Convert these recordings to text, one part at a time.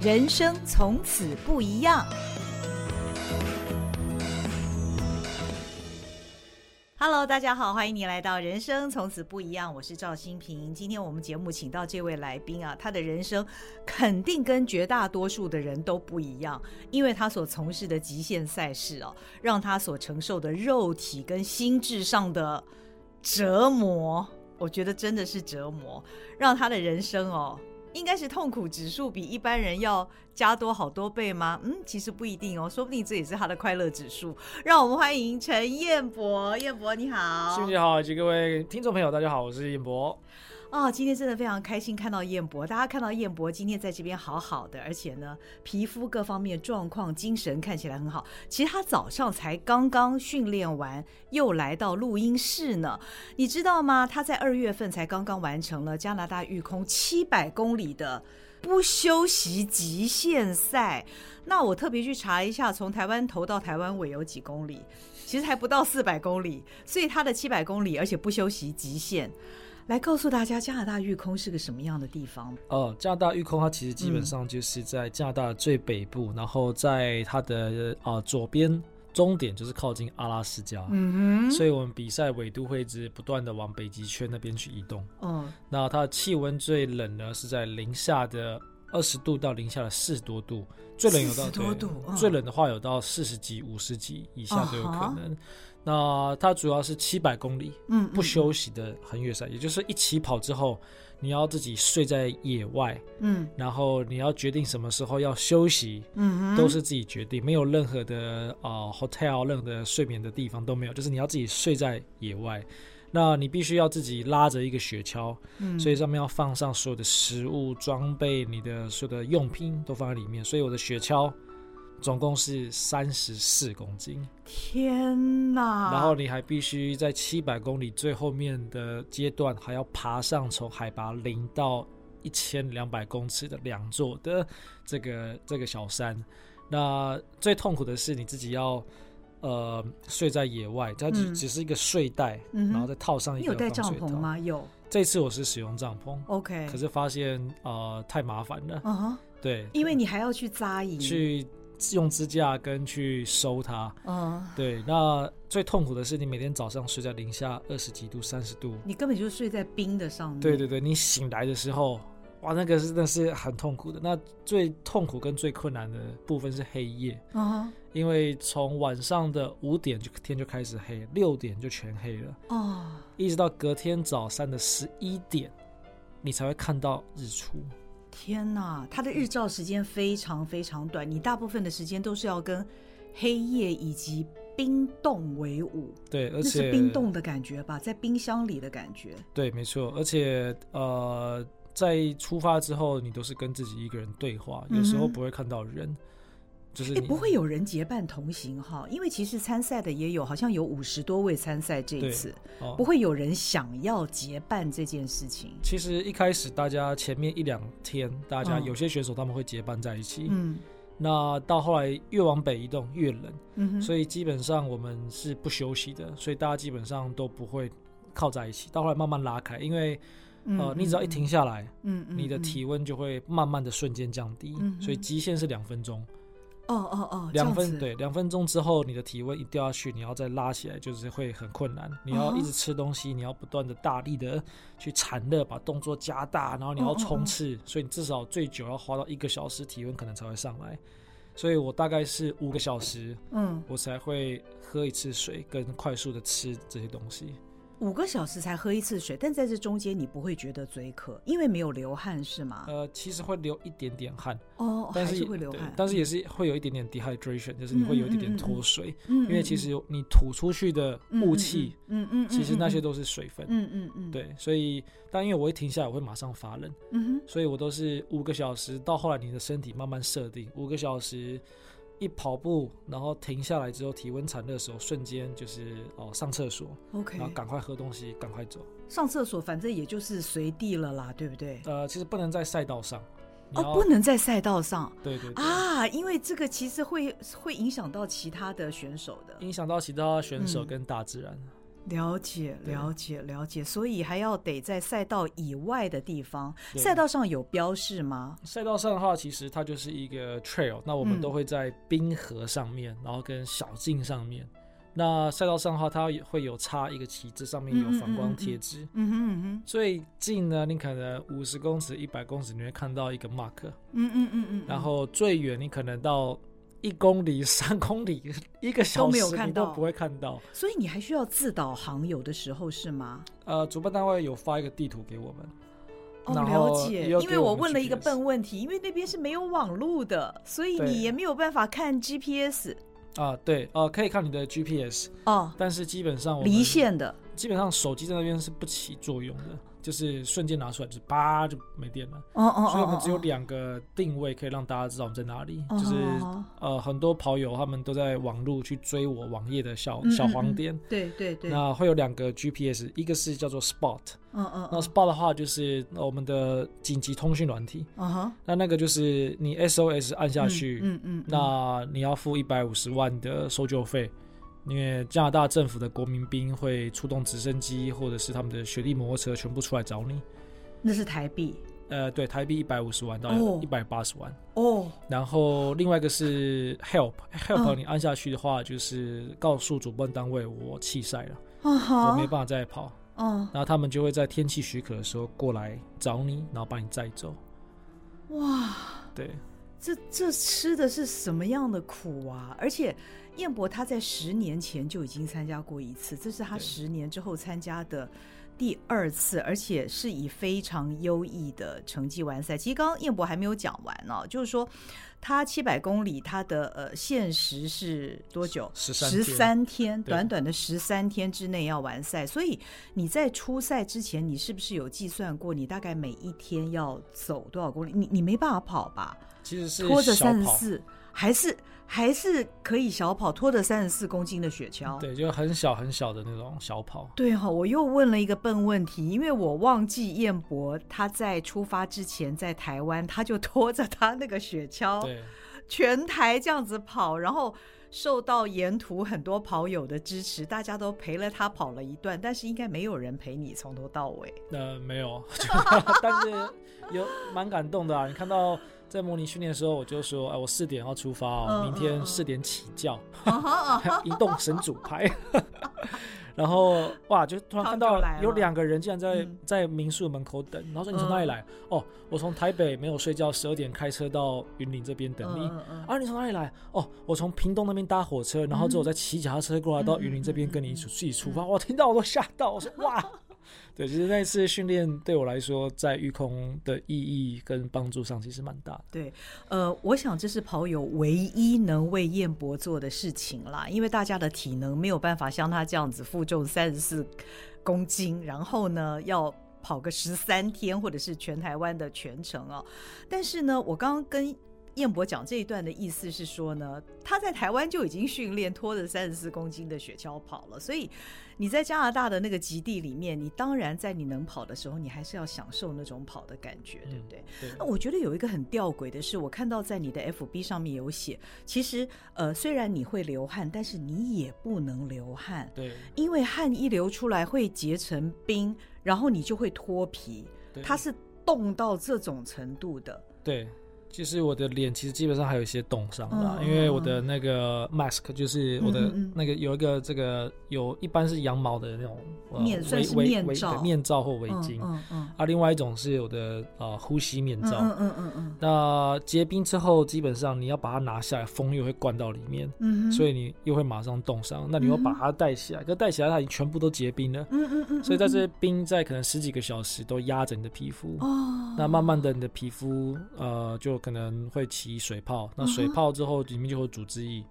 人生从此不一样。Hello，大家好，欢迎你来到《人生从此不一样》，我是赵新平。今天我们节目请到这位来宾啊，他的人生肯定跟绝大多数的人都不一样，因为他所从事的极限赛事哦，让他所承受的肉体跟心智上的折磨，我觉得真的是折磨，让他的人生哦。应该是痛苦指数比一般人要加多好多倍吗？嗯，其实不一定哦，说不定这也是他的快乐指数。让我们欢迎陈彦博，彦博你好，谢谢好，以及各位听众朋友，大家好，我是彦博。哦，今天真的非常开心看到燕博，大家看到燕博今天在这边好好的，而且呢，皮肤各方面状况、精神看起来很好。其实他早上才刚刚训练完，又来到录音室呢。你知道吗？他在二月份才刚刚完成了加拿大育空七百公里的不休息极限赛。那我特别去查一下，从台湾头到台湾尾有几公里？其实还不到四百公里，所以他的七百公里，而且不休息极限。来告诉大家，加拿大育空是个什么样的地方？哦，加拿大育空它其实基本上就是在加拿大的最北部，嗯、然后在它的啊、呃、左边终点就是靠近阿拉斯加。嗯哼，所以我们比赛纬度会一直不断的往北极圈那边去移动。嗯，那它的气温最冷呢是在零下的二十度到零下的四十多度，最冷有到多度，哦、最冷的话有到四十几、五十几以下都有可能。哦那它主要是七百公里，嗯，不休息的横越赛，也就是一起跑之后，你要自己睡在野外，嗯，然后你要决定什么时候要休息，嗯，都是自己决定，没有任何的啊、呃、hotel，任何的睡眠的地方都没有，就是你要自己睡在野外，那你必须要自己拉着一个雪橇，嗯，所以上面要放上所有的食物、装备，你的所有的用品都放在里面，所以我的雪橇。总共是三十四公斤，天哪！然后你还必须在七百公里最后面的阶段，还要爬上从海拔零到一千两百公尺的两座的这个这个小山。那最痛苦的是你自己要呃睡在野外，它只只是一个睡袋，嗯、然后再套上一个。你有带帐篷吗？有。这次我是使用帐篷，OK。可是发现呃太麻烦了，uh，huh. 对，因为你还要去扎营去。用支架跟去收它，嗯，对。那最痛苦的是，你每天早上睡在零下二十几度、三十度，你根本就睡在冰的上面。对对对，你醒来的时候，哇，那个真的是很痛苦的。那最痛苦跟最困难的部分是黑夜，嗯，因为从晚上的五点就天就开始黑，六点就全黑了，哦，一直到隔天早上的十一点，你才会看到日出。天呐，它的日照时间非常非常短，你大部分的时间都是要跟黑夜以及冰冻为伍。对，而且是冰冻的感觉吧，在冰箱里的感觉。对，没错。而且呃，在出发之后，你都是跟自己一个人对话，有时候不会看到人。嗯就是也不会有人结伴同行哈，因为其实参赛的也有，好像有五十多位参赛这一次，哦、不会有人想要结伴这件事情。其实一开始大家前面一两天，大家有些选手他们会结伴在一起，嗯，那到后来越往北移动越冷，嗯哼，所以基本上我们是不休息的，所以大家基本上都不会靠在一起，到后来慢慢拉开，因为呃，你只要一停下来，嗯，你的体温就会慢慢的瞬间降低，嗯，所以极限是两分钟。哦哦哦，两分对，两分钟之后你的体温一掉下去，你要再拉起来，就是会很困难。你要一直吃东西，你要不断的大力的去产热，把动作加大，然后你要冲刺，所以你至少最久要花到一个小时，体温可能才会上来。所以我大概是五个小时，嗯，我才会喝一次水，跟快速的吃这些东西。五个小时才喝一次水，但在这中间你不会觉得嘴渴，因为没有流汗是吗？呃，其实会流一点点汗哦，但是，会流汗，但是也是会有一点点 dehydration，就是你会有一点点脱水，嗯，因为其实你吐出去的雾气，嗯嗯，其实那些都是水分，嗯嗯嗯，对，所以但因为我一停下来，我会马上发冷，嗯哼，所以我都是五个小时，到后来你的身体慢慢设定五个小时。一跑步，然后停下来之后，体温产热的时候，瞬间就是哦上厕所，OK，然后赶快喝东西，赶快走。上厕所反正也就是随地了啦，对不对？呃，其实不能在赛道上。哦，不能在赛道上。对对对。啊，因为这个其实会会影响到其他的选手的，影响到其他选手跟大自然。嗯了解，了解，了解。所以还要得在赛道以外的地方。赛道上有标示吗？赛道上的话，其实它就是一个 trail。那我们都会在冰河上面，嗯、然后跟小径上面。那赛道上的话，它会有插一个旗帜，上面有反光贴纸。嗯哼嗯哼。最近呢，你可能五十公尺、一百公尺，你会看到一个 mark。嗯嗯嗯嗯。然后最远，你可能到一公里、三公里，一个小时都没有看到，都不会看到。所以你还需要自导航，有的时候是吗？呃，主办单位有发一个地图给我们。哦，了解。因为我问了一个笨问题，因为那边是没有网络的，所以你也没有办法看 GPS。啊，对，呃，可以看你的 GPS 哦，但是基本上离线的，基本上手机在那边是不起作用的。就是瞬间拿出来，就是叭就没电了。哦哦，所以我们只有两个定位可以让大家知道我们在哪里。就是呃，很多跑友他们都在网路去追我网页的小小黄点。对对对。那会有两个 GPS，一个是叫做 Spot。嗯嗯。那 Spot 的话就是我们的紧急通讯软体。啊哈。那那个就是你 SOS 按下去，嗯嗯，那你要付一百五十万的搜救费。因为加拿大政府的国民兵会出动直升机，或者是他们的雪地摩托车，全部出来找你。那是台币？呃，对，台币一百五十万到一百八十万。哦。然后另外一个是 Help，Help，你按下去的话，就是告诉主办单位我弃赛了，我没办法再跑。然后他们就会在天气许可的时候过来找你，然后把你载走。哇。对。这这吃的是什么样的苦啊？而且。燕博他在十年前就已经参加过一次，这是他十年之后参加的第二次，而且是以非常优异的成绩完赛。其实刚刚燕博还没有讲完呢，就是说他七百公里他的呃限时是多久？十三十三天，短短的十三天之内要完赛。所以你在出赛之前，你是不是有计算过你大概每一天要走多少公里？你你没办法跑吧？其实是拖着三十四，还是？还是可以小跑，拖着三十四公斤的雪橇，对，就很小很小的那种小跑。对哈，我又问了一个笨问题，因为我忘记彦博他在出发之前在台湾，他就拖着他那个雪橇，对，全台这样子跑，然后受到沿途很多跑友的支持，大家都陪了他跑了一段，但是应该没有人陪你从头到尾。呃，没有，但是有蛮感动的啊，你看到。在模拟训练的时候，我就说：“哎，我四点要出发哦，明天四点起叫，移动神主牌。”然后哇，就突然看到有两个人竟然在在民宿门口等，然后说：“你从哪里来？”哦，我从台北没有睡觉，十二点开车到云林这边等你。啊，你从哪里来？哦，我从屏东那边搭火车，然后之后再骑脚踏车过来到云林这边跟你一起出发。我听到我都吓到，我说：“哇！”对，其实那次训练对我来说，在育空的意义跟帮助上其实蛮大的。对，呃，我想这是跑友唯一能为燕博做的事情啦，因为大家的体能没有办法像他这样子负重三十四公斤，然后呢要跑个十三天或者是全台湾的全程啊。但是呢，我刚刚跟彦博讲这一段的意思是说呢，他在台湾就已经训练拖着三十四公斤的雪橇跑了，所以。你在加拿大的那个极地里面，你当然在你能跑的时候，你还是要享受那种跑的感觉，对不对？嗯、对。那我觉得有一个很吊诡的是，我看到在你的 FB 上面有写，其实呃，虽然你会流汗，但是你也不能流汗，对，因为汗一流出来会结成冰，然后你就会脱皮，它是冻到这种程度的，对。其实我的脸其实基本上还有一些冻伤啦，因为我的那个 mask 就是我的那个有一个这个有一般是羊毛的那种面算是面罩，面罩或围巾，嗯嗯，啊，另外一种是我的呃呼吸面罩，嗯嗯嗯嗯，那结冰之后基本上你要把它拿下来，风又会灌到里面，嗯，所以你又会马上冻伤，那你又把它戴起来，可戴起来它已经全部都结冰了，嗯嗯嗯，所以在这些冰在可能十几个小时都压着你的皮肤，哦，那慢慢的你的皮肤呃就。可能会起水泡，那水泡之后里面就会组织液，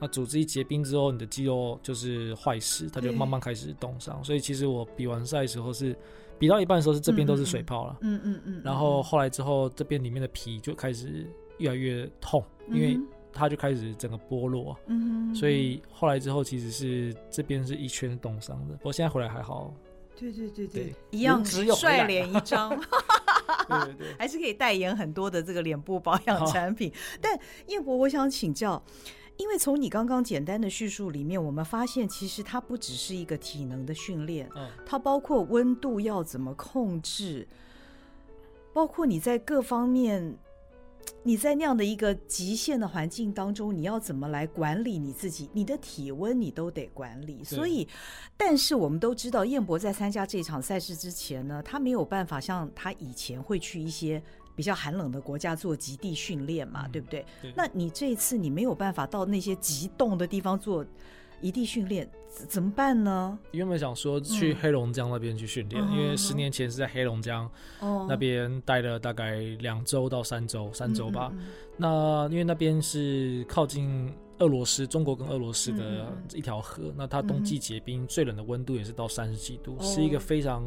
那组织液结冰之后，你的肌肉就是坏死，它就慢慢开始冻伤。所以其实我比完赛的时候是比到一半的时候是这边都是水泡了，嗯嗯嗯，然后后来之后这边里面的皮就开始越来越痛，因为它就开始整个剥落，嗯，所以后来之后其实是这边是一圈冻伤的，不过现在回来还好。对对对对，一样帅脸一张，对对对，还是可以代言很多的这个脸部保养产品。但燕博，我想请教，因为从你刚刚简单的叙述里面，我们发现其实它不只是一个体能的训练，嗯，它包括温度要怎么控制，包括你在各方面，你在那样的一个极限的环境当中，你要怎么来管理你自己，你的体温你都得管理。所以，但是我们都知道，彦博在参加这场赛事之前呢，他没有办法像他以前会去一些。比较寒冷的国家做极地训练嘛，嗯、对不对？对。那你这一次你没有办法到那些极冻的地方做一地训练，怎么办呢？原本想说去黑龙江那边去训练，嗯、因为十年前是在黑龙江那边待了大概两周到三周，三周吧。嗯嗯嗯，那因为那边是靠近。俄罗斯，中国跟俄罗斯的一条河，嗯、那它冬季结冰，最冷的温度也是到三十几度，嗯、是一个非常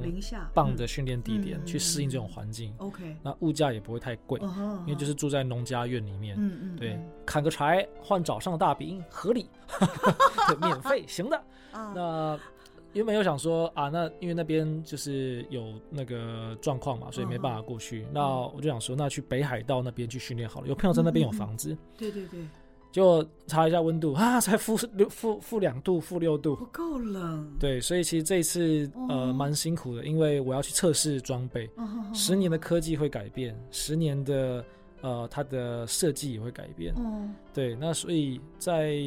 棒的训练地点，去适应这种环境。OK，、嗯、那物价也不会太贵，嗯、因为就是住在农家院里面，嗯嗯，对，砍个柴换早上的大饼，合理，免费行的。那原本又想说啊，那因为那边就是有那个状况嘛，所以没办法过去。嗯、那我就想说，那去北海道那边去训练好了，有朋友在那边有房子。对对对。就查一下温度 啊，才负六负负两度，负六度，不够冷。对，所以其实这一次呃蛮辛苦的，因为我要去测试装备。十年的科技会改变，十年的呃它的设计也会改变。对，那所以在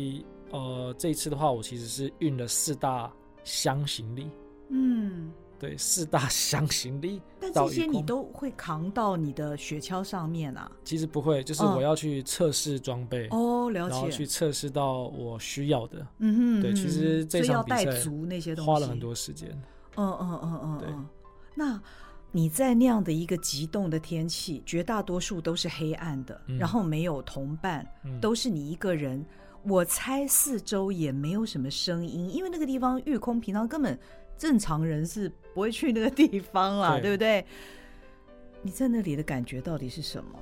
呃这一次的话，我其实是运了四大箱行李。嗯。对，四大箱行李，但这些你都会扛到你的雪橇上面啊？其实不会，就是我要去测试装备哦，了解，然后去测试到我需要的。嗯哼，对，其实这场比赛要带足那些东西，花了很多时间。嗯嗯嗯嗯，对。那你在那样的一个极冻的天气，绝大多数都是黑暗的，然后没有同伴，都是你一个人。我猜四周也没有什么声音，因为那个地方御空平常根本。正常人是不会去那个地方啦，对，对不对？你在那里的感觉到底是什么？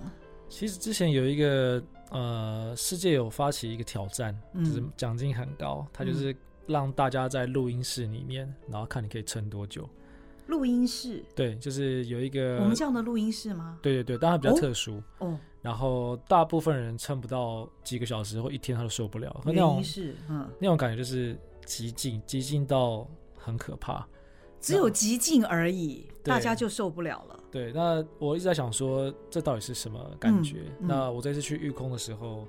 其实之前有一个呃，世界有发起一个挑战，嗯、就是奖金很高，他就是让大家在录音室里面，然后看你可以撑多久。录音室？对，就是有一个我们这样的录音室吗？对对对，当然比较特殊。哦。哦然后大部分人撑不到几个小时或一天，他都受不了。录音室，嗯，那种感觉就是极尽，极尽到。很可怕，只有极静而已，大家就受不了了。对，那我一直在想说，这到底是什么感觉？嗯嗯、那我这次去御空的时候，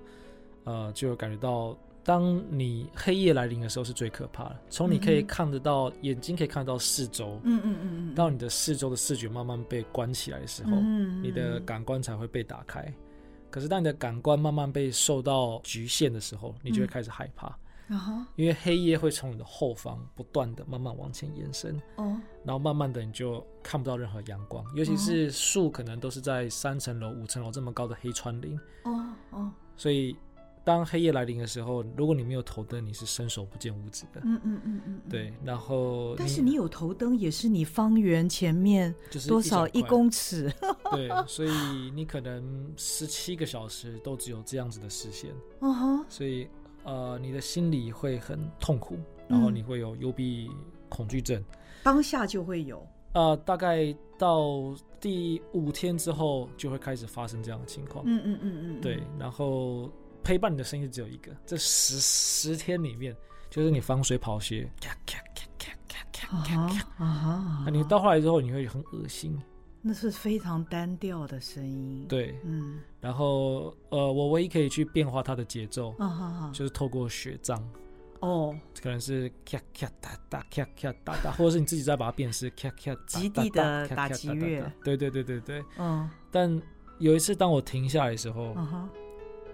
呃，就感觉到，当你黑夜来临的时候是最可怕的。从你可以看得到，嗯、眼睛可以看得到四周，嗯嗯嗯嗯，到你的四周的视觉慢慢被关起来的时候，嗯嗯、你的感官才会被打开。可是当你的感官慢慢被受到局限的时候，你就会开始害怕。嗯因为黑夜会从你的后方不断的慢慢往前延伸，哦，然后慢慢的你就看不到任何阳光，尤其是树可能都是在三层楼、五层楼这么高的黑川林，哦哦，所以当黑夜来临的时候，如果你没有头灯，你是伸手不见五指的，嗯嗯嗯嗯，对，然后但是你有头灯，也是你方圆前面多少一公尺，对，所以你可能十七个小时都只有这样子的视线，嗯哼，所以。呃，你的心里会很痛苦，然后你会有幽闭恐惧症，当下就会有。呃，大概到第五天之后，就会开始发生这样的情况。嗯嗯嗯嗯，对。然后陪伴你的声音只有一个，这十十天里面，就是你防水跑鞋，咔咔咔咔咔咔咔，啊哈，你到后来之后，你会很恶心。那是非常单调的声音，对，嗯，然后呃，我唯一可以去变化它的节奏，就是透过雪杖，哦，可能是咔咔哒哒咔咔哒哒，或者是你自己再把它变是咔咔极地的打击乐，对对对对对，嗯，但有一次当我停下来的时候，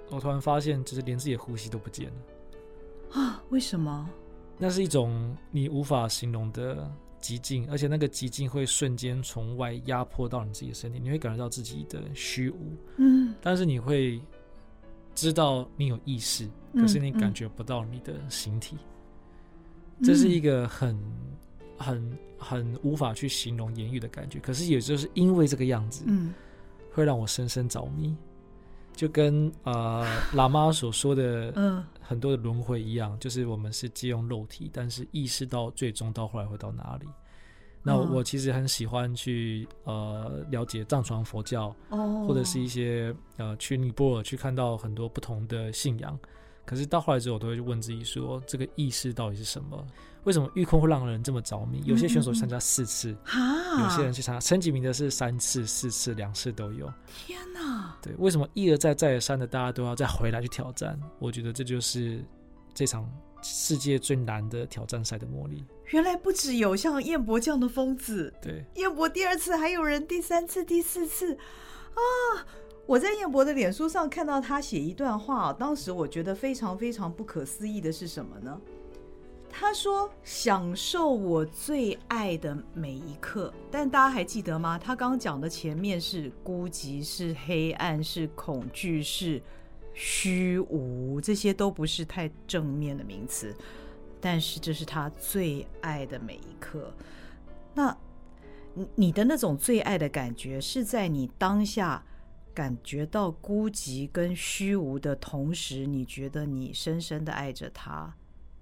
我突然发现，就是连自己的呼吸都不见了，啊，为什么？那是一种你无法形容的。极静，而且那个极静会瞬间从外压迫到你自己的身体，你会感觉到自己的虚无。嗯，但是你会知道你有意识，可是你感觉不到你的形体。嗯，这是一个很、很、很无法去形容言语的感觉。可是也就是因为这个样子，嗯，会让我深深着迷。就跟呃 喇嘛所说的嗯很多的轮回一样，就是我们是借用肉体，但是意识到最终到后来会到哪里？那我其实很喜欢去呃了解藏传佛教，或者是一些呃去尼泊尔去看到很多不同的信仰，可是到后来之后，我都会去问自己说，这个意识到底是什么？为什么育空会让人这么着迷？有些选手参加四次，有些人去参加前几名的是三次、四次、两次都有。天哪！对，为什么一而再、再而三的大家都要再回来去挑战？我觉得这就是这场世界最难的挑战赛的魔力。原来不只有像燕博这样的疯子，对，燕博第二次还有人第三次、第四次啊！我在彦博的脸书上看到他写一段话，当时我觉得非常非常不可思议的是什么呢？他说：“享受我最爱的每一刻。”但大家还记得吗？他刚刚讲的前面是孤寂，是黑暗，是恐惧，是虚无，这些都不是太正面的名词。但是这是他最爱的每一刻。那你的那种最爱的感觉，是在你当下感觉到孤寂跟虚无的同时，你觉得你深深的爱着他。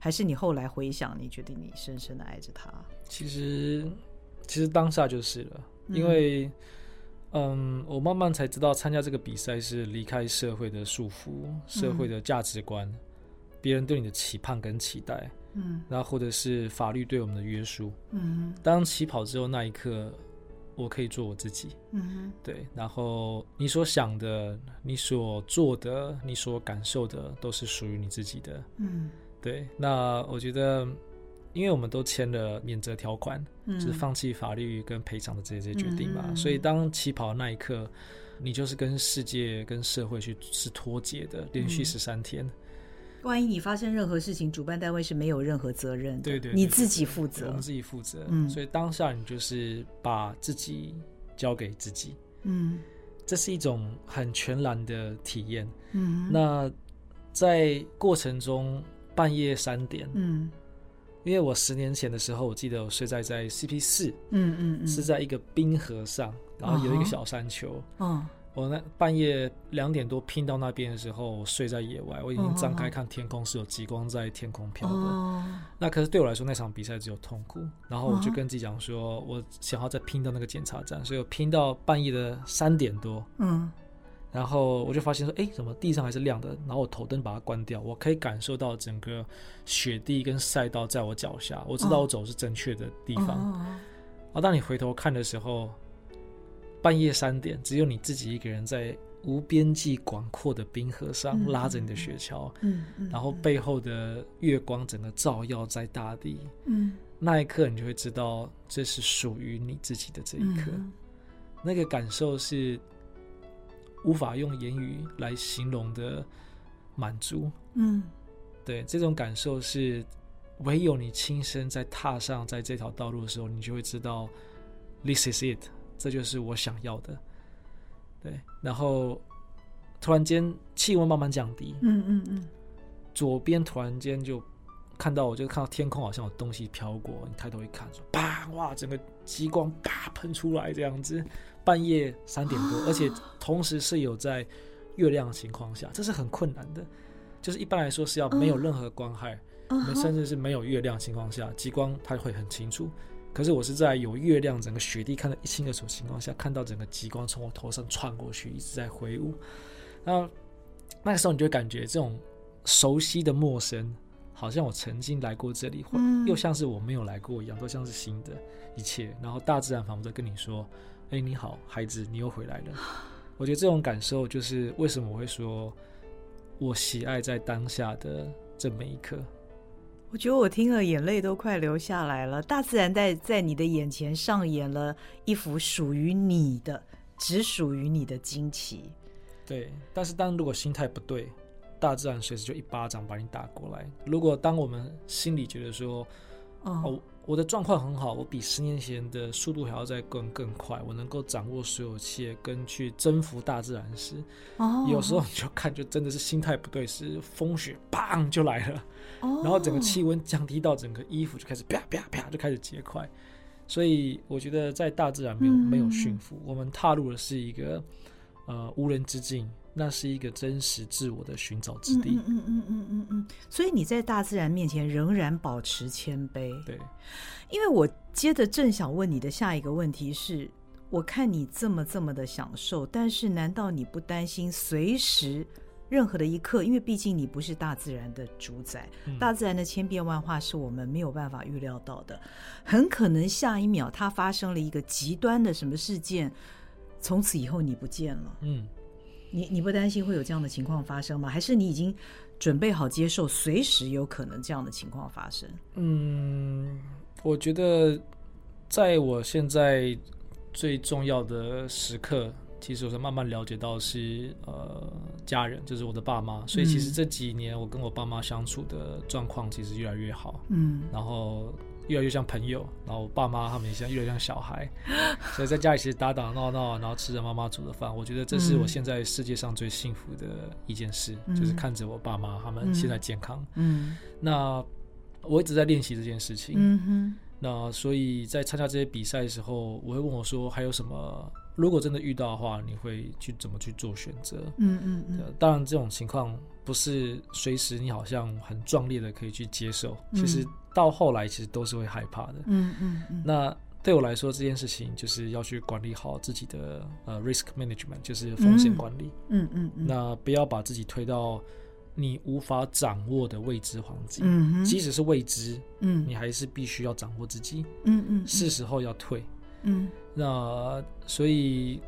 还是你后来回想，你觉得你深深的爱着他？其实，其实当下就是了，因为，嗯，嗯，我慢慢才知道，参加这个比赛是离开社会的束缚、社会的价值观、嗯、别人对你的期盼跟期待，嗯，然后或者是法律对我们的约束，嗯，当起跑之后那一刻，我可以做我自己，嗯，对，然后你所想的、你所做的、你所感受的，都是属于你自己的，嗯。对，那我觉得，因为我们都签了免责条款，嗯，就是放弃法律跟赔偿的这些决定嘛，嗯，所以当起跑的那一刻，你就是跟世界、跟社会去是脱节的，连续十三天。万一你发生任何事情，主办单位是没有任何责任的，对对，对，你自己负责，我们自己负责。嗯，所以当下你就是把自己交给自己，嗯，这是一种很全然的体验。嗯，那在过程中。半夜三点，嗯，因为我十年前的时候，我记得我睡在在 CP 四，嗯嗯嗯，是在一个冰河上，然后有一个小山丘，嗯，我那半夜两点多拼到那边的时候，我睡在野外，我已经张开看天空，是有极光在天空飘的，哦，那可是对我来说那场比赛只有痛苦，然后我就跟自己讲说，我想要再拼到那个检查站，所以我拼到半夜的三点多，嗯。然后我就发现说，哎，怎么地上还是亮的？然后我头灯把它关掉，我可以感受到整个雪地跟赛道在我脚下，我知道我走是正确的地方。哦、当你回头看的时候，半夜三点，只有你自己一个人在无边际广阔的冰河上拉着你的雪橇，嗯，然后背后的月光整个照耀在大地，嗯，那一刻你就会知道这是属于你自己的这一刻，嗯、那个感受是。无法用言语来形容的满足，嗯，对，这种感受是唯有你亲身在踏上在这条道路的时候，你就会知道，this is it，这就是我想要的，对。然后突然间气温慢慢降低，嗯嗯嗯，左边突然间就看到，我就看到天空好像有东西飘过，你抬头一看，说啪，哇，整个极光啪喷出来这样子。半夜三点多，而且同时是有在月亮的情况下，这是很困难的。就是一般来说是要没有任何光害，甚至是没有月亮情况下，极光它会很清楚。可是我是在有月亮、整个雪地看得一清二楚情况下，看到整个极光从我头上窜过去，一直在挥舞。那那个时候你就会感觉这种熟悉的陌生，好像我曾经来过这里，或又像是我没有来过一样，都像是新的一切。然后大自然仿佛在跟你说。哎，你好，孩子，你又回来了。我觉得这种感受就是为什么我会说，我喜爱在当下的这每一刻。我觉得我听了，眼泪都快流下来了。大自然在在你的眼前上演了一幅属于你的、只属于你的惊奇。对，但是当如果心态不对，大自然随时就一巴掌把你打过来。如果当我们心里觉得说，哦。哦我的状况很好，我比十年前的速度还要再更更快，我能够掌握所有一切，跟去征服大自然时，哦，有时候你就看，就真的是心态不对，是风雪砰就来了，哦，然后整个气温降低到整个衣服就开始啪啪啪就开始结块，所以我觉得在大自然没有没有驯服，我们踏入的是一个呃无人之境。那是一个真实自我的寻找之地。嗯嗯嗯嗯嗯嗯。所以你在大自然面前仍然保持谦卑。对。因为我接着正想问你的下一个问题是：我看你这么这么的享受，但是难道你不担心随时任何的一刻，因为毕竟你不是大自然的主宰，嗯、大自然的千变万化是我们没有办法预料到的，很可能下一秒它发生了一个极端的什么事件，从此以后你不见了。嗯，你你不担心会有这样的情况发生吗？还是你已经准备好接受随时有可能这样的情况发生？嗯，我觉得在我现在最重要的时刻。其实我是慢慢了解到是呃家人，就是我的爸妈，所以其实这几年我跟我爸妈相处的状况其实越来越好，嗯，然后越来越像朋友，然后我爸妈他们也像越来越像小孩，所以在家里其实打打闹闹，然后吃着妈妈煮的饭，我觉得这是我现在世界上最幸福的一件事，嗯、就是看着我爸妈他们现在健康，嗯，嗯。那我一直在练习这件事情，嗯哼，那所以在参加这些比赛的时候，我会问我说还有什么？如果真的遇到的话，你会去怎么去做选择？嗯嗯嗯。当然，这种情况不是随时你好像很壮烈的可以去接受。嗯、其实到后来，其实都是会害怕的。嗯嗯嗯。那对我来说，这件事情就是要去管理好自己的呃 risk management，就是风险管理。嗯嗯。那不要把自己推到你无法掌握的未知环境。嗯哼。即使是未知，嗯，你还是必须要掌握自己。嗯嗯，嗯。是时候要退。嗯，那所以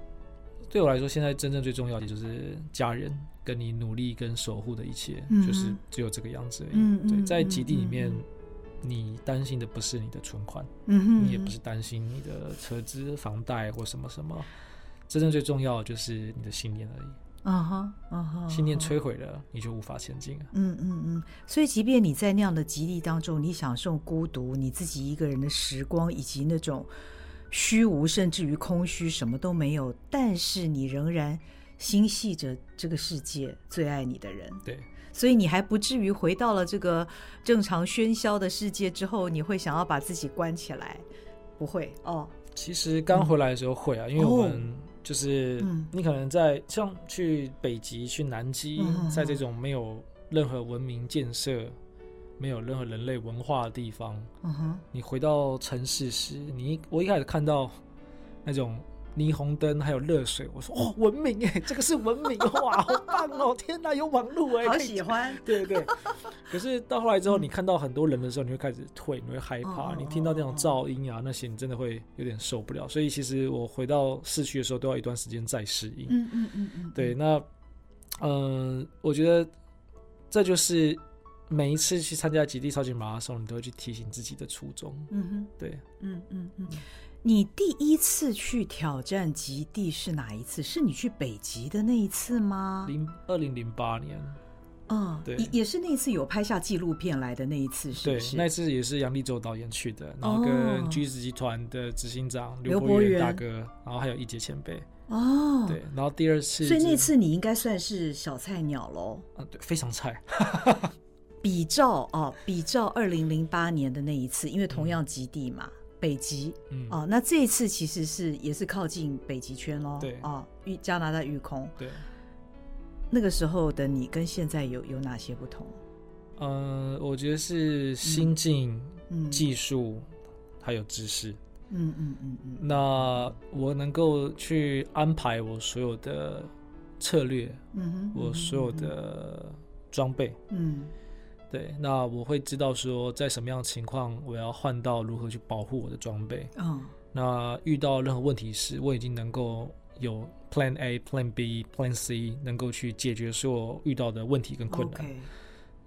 对我来说，现在真正最重要的就是家人跟你努力跟守护的一切，嗯、就是只有这个样子而已。嗯、对，在极地里面，嗯、你担心的不是你的存款，嗯、你也不是担心你的车资、房贷或什么什么，真正最重要的就是你的信念而已。啊哈，啊哈，信念摧毁了，你就无法前进了。嗯嗯嗯，所以即便你在那样的极地当中，你享受孤独，你自己一个人的时光，以及那种。虚无，甚至于空虚，什么都没有。但是你仍然心系着这个世界最爱你的人。对，所以你还不至于回到了这个正常喧嚣的世界之后，你会想要把自己关起来？不会哦。其实刚回来的时候会啊，嗯、因为我们就是、哦、你可能在像去北极、去南极，嗯、在这种没有任何文明建设。没有任何人类文化的地方，嗯哼，你回到城市时，你我一开始看到那种霓虹灯还有热水，我说哦，文明哎，这个是文明哇，好棒哦，天哪，有网络哎，好喜欢，对对对。可是到后来之后，你看到很多人的时候，你会开始退，你会害怕，你听到那种噪音啊那些，你真的会有点受不了。所以其实我回到市区的时候，都要一段时间再适应。嗯嗯嗯嗯，对，那嗯、呃，我觉得这就是。每一次去参加极地超级马拉松，你都会去提醒自己的初衷。嗯哼，对，嗯嗯嗯。你第一次去挑战极地是哪一次？是你去北极的那一次吗？零二零零八年。嗯，对，也也是那一次有拍下纪录片来的那一次，是不是？对，那次也是杨立洲导演去的，然后跟橘子集团的执行长刘伯元大哥，然后还有一杰前辈。哦，对，然后第二次，所以那次你应该算是小菜鸟喽。啊，对，非常菜。比照哦，比照二零零八年的那一次，因为同样极地嘛，嗯、北极，嗯，哦，那这一次其实是也是靠近北极圈喽，对，哦，育加拿大遇空，对，那个时候的你跟现在有有哪些不同？呃，我觉得是心境、嗯、技术还有知识，嗯嗯嗯嗯，那我能够去安排我所有的策略，嗯哼，我所有的装备，嗯。对，那我会知道说，在什么样的情况，我要换到如何去保护我的装备。嗯，oh. 那遇到任何问题时，我已经能够有 Plan A、Plan B、Plan C，能够去解决所有遇到的问题跟困难。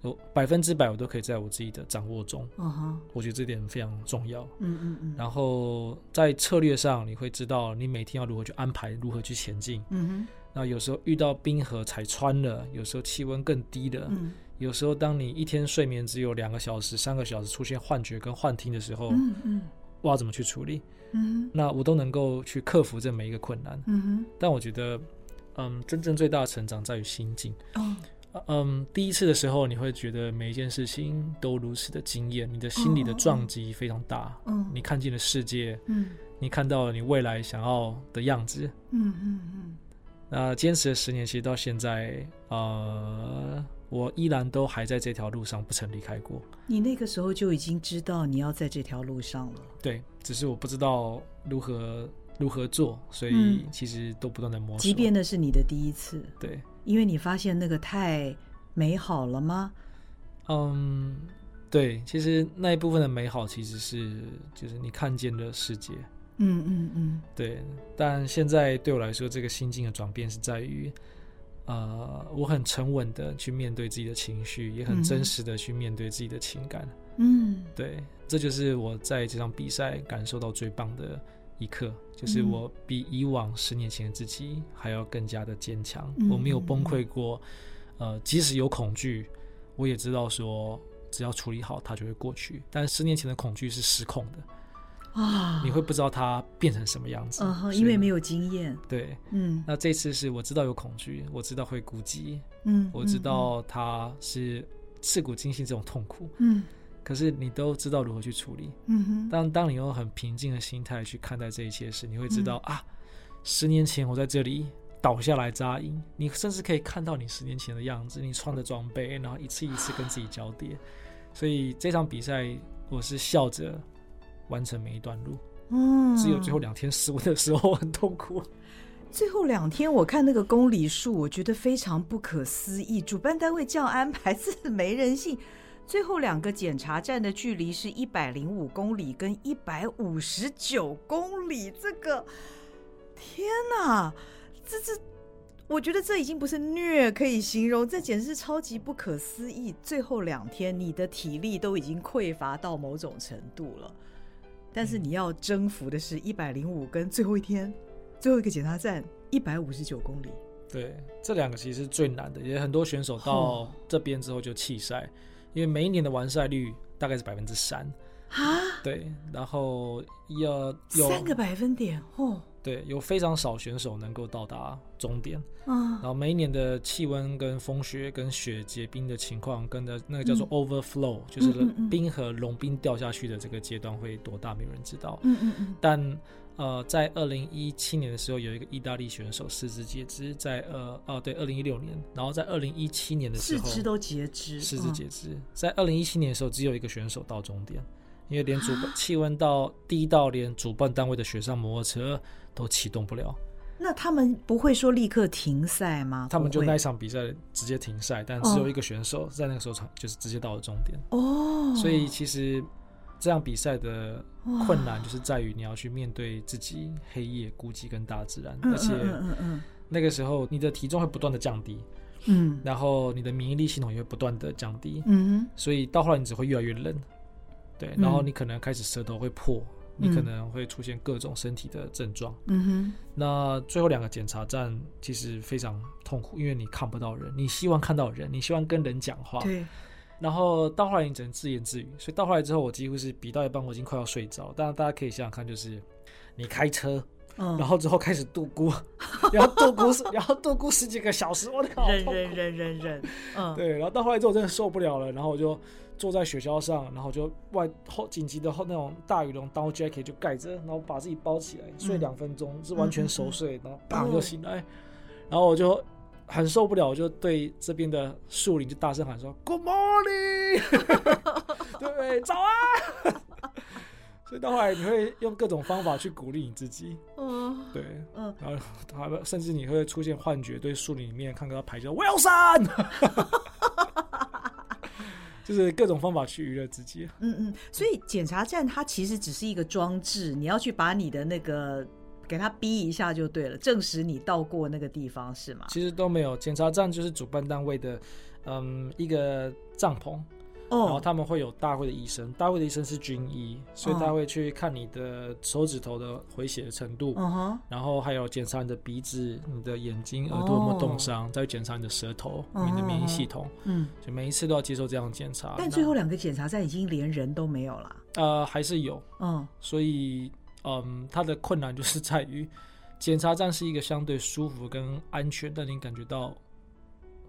我百分之百，我都可以在我自己的掌握中。嗯哼、uh，huh. 我觉得这点非常重要。嗯嗯嗯。然后在策略上，你会知道你每天要如何去安排，如何去前进。嗯哼。那有时候遇到冰河踩穿了，有时候气温更低了。嗯。有时候，当你一天睡眠只有两个小时、三个小时，出现幻觉跟幻听的时候，嗯嗯，我要怎么去处理？嗯，那我都能够去克服这每一个困难。嗯，但我觉得，嗯，真正最大的成长在于心境。哦，嗯，第一次的时候，你会觉得每一件事情都如此的惊艳，你的心里的撞击非常大。嗯，你看见了世界，嗯，你看到了你未来想要的样子。嗯嗯嗯。那坚持了十年，其实到现在，呃。我依然都还在这条路上，不曾离开过。你那个时候就已经知道你要在这条路上了。对，只是我不知道如何如何做，所以其实都不断的摸索。即便那是你的第一次，对，因为你发现那个太美好了吗？嗯，对，其实那一部分的美好其实是就是你看见的世界。嗯嗯嗯，对。但现在对我来说，这个心境的转变是在于，呃，我很沉稳的去面对自己的情绪，也很真实的去面对自己的情感。嗯，对，这就是我在这场比赛感受到最棒的一刻，就是我比以往十年前的自己还要更加的坚强。嗯，我没有崩溃过，呃，即使有恐惧，我也知道说只要处理好，它就会过去。但十年前的恐惧是失控的。啊，你会不知道它变成什么样子，嗯，因为没有经验。对，嗯，那这次是我知道有恐惧，我知道会孤寂，嗯，我知道它是刺骨惊心这种痛苦，嗯，可是你都知道如何去处理，嗯哼。当当你用很平静的心态去看待这一切时，你会知道、嗯、啊，十年前我在这里倒下来扎营，你甚至可以看到你十年前的样子，你穿的装备，然后一次一次跟自己交叠，所以这场比赛我是笑着。完成每一段路，嗯，只有最后两天失温的时候很痛苦。最后两天，我看那个公里数，我觉得非常不可思议。主办单位这样安排是没人性。最后两个检查站的距离是一百零五公里跟一百五十九公里，这个天哪，这这，我觉得这已经不是虐可以形容，这简直是超级不可思议。最后两天，你的体力都已经匮乏到某种程度了。但是你要征服的是一百零五跟最后一天最后一个检查站一百五十九公里。对，这两个其实是最难的，也很多选手到这边之后就弃赛，因为每一年的完赛率大概是百分之三啊。对，然后要有三个百分点哦。对，有非常少选手能够到达终点。嗯，然后每一年的气温跟风雪跟雪结冰的情况，跟的那个叫做 overflow，、嗯、就是冰和融冰掉下去的这个阶段会多大，没有人知道。嗯嗯嗯。但呃，在二零一七年的时候，有一个意大利选手四肢截肢，在呃哦对，二零一六年，然后在二零一七年的时候，四肢都截肢，四肢截肢，嗯、在二零一七年的时候，只有一个选手到终点，因为连主办气温到低到连主办单位的雪上摩托车。都启动不了，那他们不会说立刻停赛吗？他们就那一场比赛直接停赛，但只有一个选手在那个时候场就是直接到了终点。哦，所以其实这样比赛的困难就是在于你要去面对自己黑夜、孤寂跟大自然，而且那个时候你的体重会不断的降低，嗯，然后你的免疫力系统也会不断的降低，嗯，所以到后来你只会越来越冷，对，然后你可能开始舌头会破。你可能会出现各种身体的症状。嗯哼。那最后两个检查站其实非常痛苦，因为你看不到人，你希望看到人，你希望跟人讲话。对。然后到后来你只能自言自语，所以到后来之后，我几乎是比到一半我已经快要睡着。当然大家可以想想看，就是你开车，嗯，然后之后开始度孤，然后度孤，然后度孤十几个小时，我的靠，忍忍忍忍忍，嗯，对。然后到后来之后真的受不了了，然后我就。坐在雪橇上，然后就外后紧急的后那种大羽绒 down jacket 就盖着，然后把自己包起来，睡两分钟，是完全熟睡，然后砰就醒来，然后我就很受不了，我就对这边的树林就大声喊说 Good morning，对，早啊。所以到后来你会用各种方法去鼓励你自己，嗯，对，嗯，然后他甚至你会出现幻觉，对树林里面看到排球 Wilson。就是各种方法去娱乐自己。嗯嗯，所以检查站它其实只是一个装置，你要去把你的那个给它逼一下就对了，证实你到过那个地方是吗？其实都没有，检查站就是主办单位的，嗯，一个帐篷。哦，然后他们会有大会的医生，大会的医生是军医，所以他会去看你的手指头的回血的程度，嗯，然后还有检查你的鼻子、你的眼睛、耳朵有没有冻伤，再检查你的舌头、你的免疫系统，嗯，就每一次都要接受这样的检查。但最后两个检查站已经连人都没有了，呃，还是有，嗯，所以，嗯，它的困难就是在于，检查站是一个相对舒服跟安全，但你感觉到。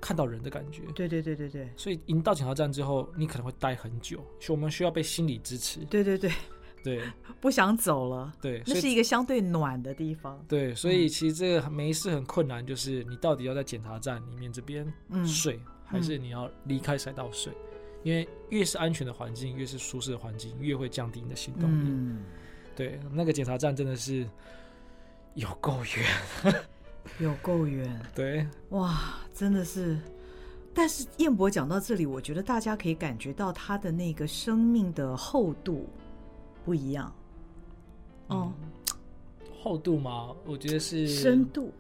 看到人的感觉，对对对对对，所以一到检查站之后，你可能会待很久，所以我们需要被心理支持。对对对对，不想走了。对，那是一个相对暖的地方。对，所以其实这个每一次很困难，就是你到底要在检查站里面这边睡，嗯、还是你要离开赛道睡？嗯、因为越是安全的环境，越是舒适的环境，越会降低你的行动力。嗯，对，那个检查站真的是有够远。有够远。对，哇，真的是。但是燕博讲到这里，我觉得大家可以感觉到他的那个生命的厚度不一样。哦、嗯，厚度吗？我觉得是深度。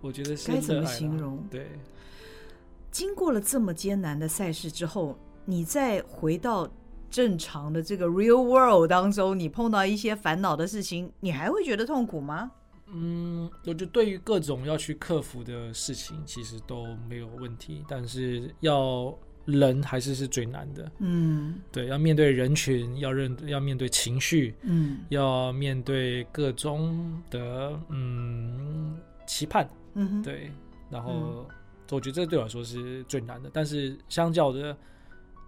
我觉得是该怎么形容？对，经过了这么艰难的赛事之后，你再回到正常的这个 real world 当中，你碰到一些烦恼的事情，你还会觉得痛苦吗？嗯，我觉得对于各种要去克服的事情，其实都没有问题。但是要人还是是最难的。嗯，对，要面对人群，要认，要面对情绪，嗯，要面对各种的嗯期盼，嗯，对。然后，嗯，我觉得这对我来说是最难的。但是相较的，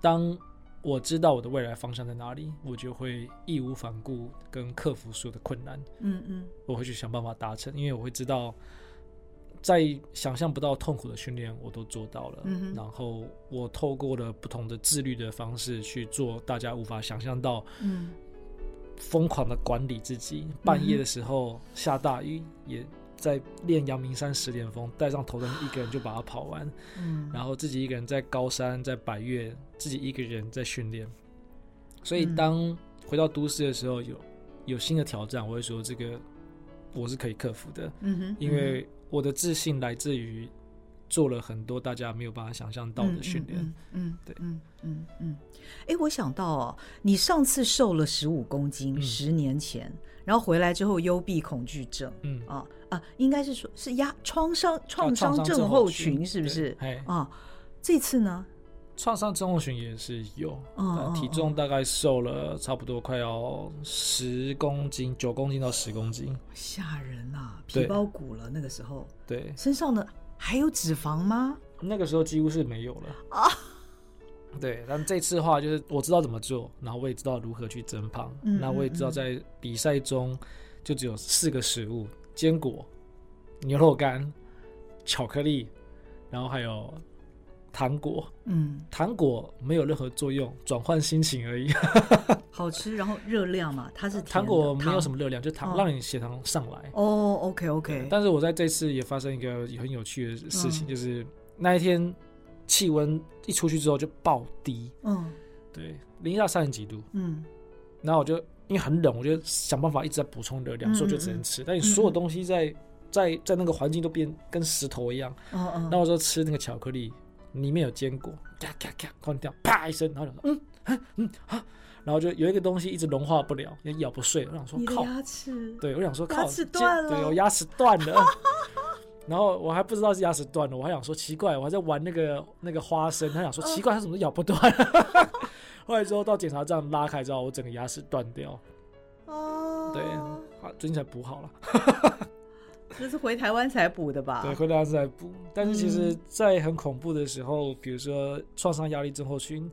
当我知道我的未来方向在哪里，我就会义无反顾跟克服所有的困难。嗯嗯，我会去想办法达成，因为我会知道，在想象不到痛苦的训练我都做到了。嗯，然后我透过了不同的自律的方式去做大家无法想象到，嗯，疯狂的管理自己，半夜的时候下大雨也。在练阳明山十连峰，带上头灯，一个人就把它跑完。嗯，然后自己一个人在高山，在百越，自己一个人在训练。所以当回到都市的时候，有有新的挑战，我会说这个我是可以克服的。嗯哼，因为我的自信来自于做了很多大家没有办法想象到的训练。嗯，嗯，对，嗯嗯嗯。哎，我想到哦，你上次瘦了十五公斤，十年前，然后回来之后幽闭恐惧症。嗯啊。啊，应该是说，是压创伤创伤症候群，是不是？哎啊，这次呢？创伤症候群也是有，嗯，体重大概瘦了差不多快要十公斤，九公斤到十公斤，吓人啊！皮包骨了那个时候，对，身上的还有脂肪吗？那个时候几乎是没有了啊。对，但这次的话，就是我知道怎么做，然后我也知道如何去增胖，那我也知道在比赛中就只有四个食物。坚果、牛肉干、巧克力，然后还有糖果。嗯，糖果没有任何作用，转换心情而已。好吃，然后热量嘛，它是糖果没有什么热量，就糖让你血糖上来。哦，OK OK。但是我在这次也发生一个很有趣的事情，就是那一天气温一出去之后就暴低。嗯，对，零下三十几度。嗯，然后我就。因为很冷，我就想办法一直在补充热量，所以我就只能吃。但你所有东西在在在那个环境都变跟石头一样。嗯嗯。那我就吃那个巧克力，里面有坚果，咔咔咔关掉，啪一声，然后就说嗯嗯嗯啊，然后就有一个东西一直融化不了，也咬不碎。我想说靠，牙齿。对，我想说靠，牙齿断了。对，我牙齿断了。然后我还不知道是牙齿断了，我还想说奇怪，我还在玩那个那个花生，他想说奇怪，他怎么咬不断？后来之后到检查站拉开之后，我整个牙齿断掉。哦，对，最近才补好了。这是回台湾才补的吧？对，回台湾才补。但是其实，在很恐怖的时候，嗯、比如说创伤压力症候群，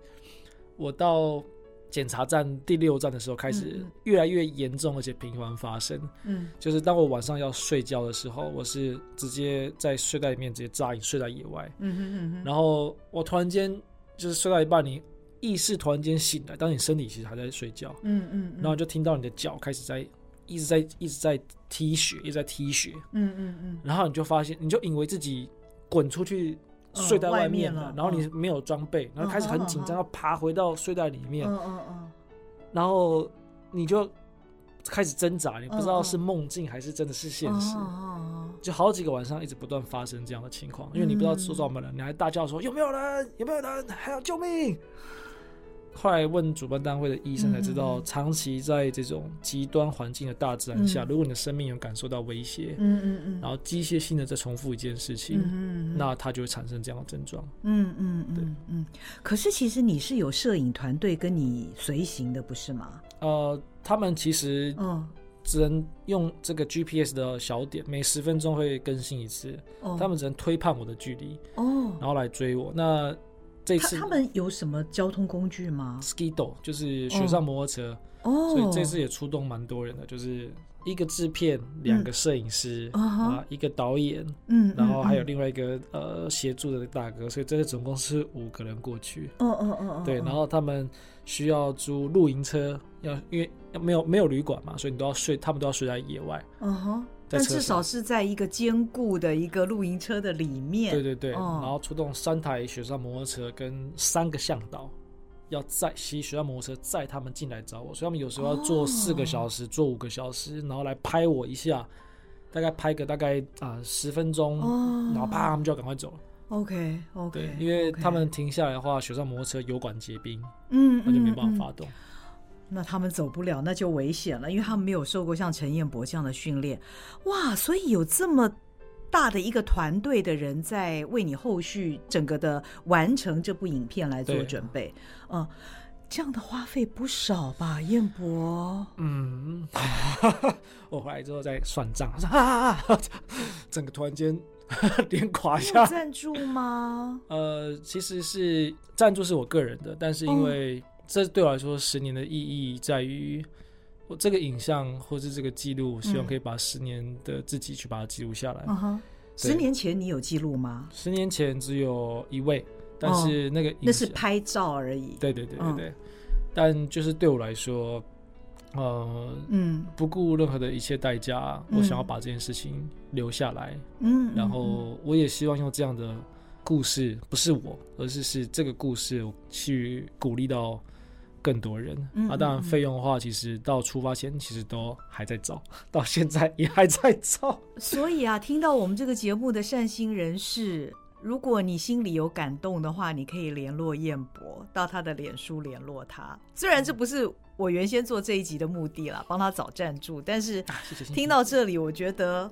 我到检查站第六站的时候，开始越来越严重，而且频繁发生。嗯，就是当我晚上要睡觉的时候，我是直接在睡袋里面直接扎营睡在野外。嗯哼嗯哼。然后我突然间就是睡到一半，你。意识突然间醒来，当你身体其实还在睡觉，嗯嗯，然后就听到你的脚开始在一直在一直在踢血，一直在踢血，嗯嗯嗯，然后你就发现，你就以为自己滚出去睡在外面了，然后你没有装备，然后开始很紧张，要爬回到睡袋里面，嗯嗯嗯，然后你就开始挣扎，你不知道是梦境还是真的是现实，就好几个晚上一直不断发生这样的情况，因为你不知道做什么了，你还大叫说有没有人，有没有人，还有救命。后来问主办单位的医生才知道，长期在这种极端环境的大自然下，如果你的生命有感受到威胁，嗯嗯嗯，然后机械性的在重复一件事情，嗯，那它就会产生这样的症状。嗯嗯对嗯。可是其实你是有摄影团队跟你随行的，不是吗？呃，他们其实只能用这个 GPS 的小点，每十分钟会更新一次。他们只能推判我的距离，哦，然后来追我。那这次他，他们有什么交通工具吗？Ski-Doo 就是雪上摩托车哦，oh. 所以这次也出动蛮多人的，就是一个制片，两个摄影师、嗯、啊，一个导演，嗯，然后还有另外一个、嗯、呃协助的大哥，所以这个总共是五个人过去。哦哦哦对，然后他们需要租露营车，要因为没有没有旅馆嘛，所以你都要睡，他们都要睡在野外。嗯哼，但至少是在一个坚固的一个露营车的里面。对对对，哦、然后出动三台雪上摩托车跟三个向导，要载骑雪山摩托车载他们进来找我，所以他们有时候要坐四个小时，坐、哦、五个小时，然后来拍我一下，大概拍个大概啊十分钟，哦、然后啪，他们就要赶快走了。OK OK，对，因为他们停下来的话，雪上摩托车油管结冰，嗯，那就没办法发动。嗯嗯那他们走不了，那就危险了，因为他们没有受过像陈彦博这样的训练。哇，所以有这么大的一个团队的人在为你后续整个的完成这部影片来做准备。对嗯，这样的花费不少吧，彦博？嗯，我回来之后再算账，啊，整个突然间 脸垮下。赞助吗？呃，其实是赞助是我个人的，但是因为、哦。这对我来说，十年的意义在于，我这个影像或是这个记录，希望可以把十年的自己去把它记录下来。嗯哼，十年前你有记录吗？十年前只有一位，但是那个那是拍照而已。对对对对对，但就是对我来说，呃，嗯，不顾任何的一切代价，我想要把这件事情留下来。嗯，然后我也希望用这样的故事，不是我，而是是这个故事去鼓励到。更多人，嗯嗯嗯，啊，当然费用的话，其实到出发前其实都还在找，到现在也还在找。所以啊，听到我们这个节目的善心人士，如果你心里有感动的话，你可以联络燕博，到他的脸书联络他。虽然这不是我原先做这一集的目的啦，帮他找赞助，但是听到这里，我觉得。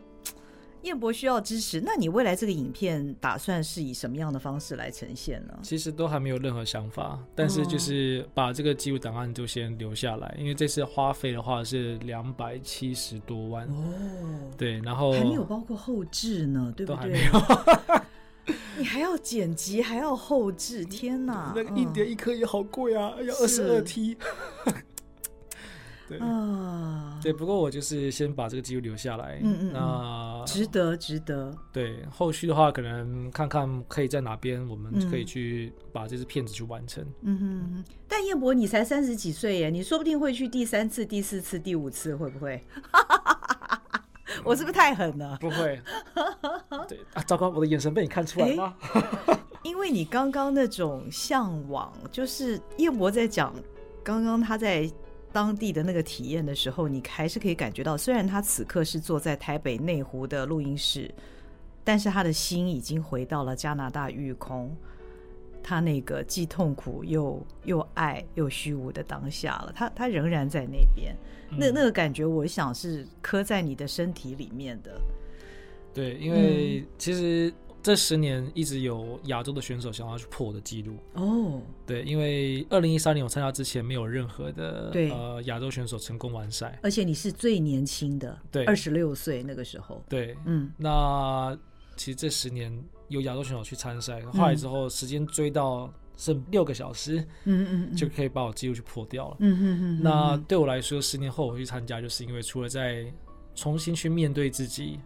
彦博需要支持，那你未来这个影片打算是以什么样的方式来呈现呢？其实都还没有任何想法，但是就是把这个记录档案就先留下来，哦、因为这次花费的话是两百七十多万哦，对，然后还没有包括后置呢，对不对？都还没有 你还要剪辑，还要后置，天哪！那个一碟一颗也好贵啊，嗯、要二十二 T。对啊，对，不过我就是先把这个记录留下来，嗯嗯，那值得，值得。对，后续的话可能看看可以在哪边，我们可以去把这支片子去完成。嗯哼，但燕博你才三十几岁耶，你说不定会去第三次、第四次、第五次，会不会？我是不是太狠了？不会。对啊，糟糕，我的眼神被你看出来了。因为你刚刚那种向往，就是彦博在讲，刚刚他在。当地的那个体验的时候，你还是可以感觉到，虽然他此刻是坐在台北内湖的录音室，但是他的心已经回到了加拿大育空，他那个既痛苦又又爱又虚无的当下了。他他仍然在那边，那那个感觉，我想是刻在你的身体里面的。对，因为其实。这十年一直有亚洲的选手想要去破我的记录哦，对，因为二零一三年我参加之前没有任何的对呃亚洲选手成功完赛，而且你是最年轻的，对，二十六岁那个时候，对，嗯，那其实这十年有亚洲选手去参赛，后来之后时间追到剩六个小时，嗯嗯，嗯。就可以把我记录去破掉了，嗯嗯嗯，那对我来说，十年后我去参加，就是因为除了在重新去面对自己。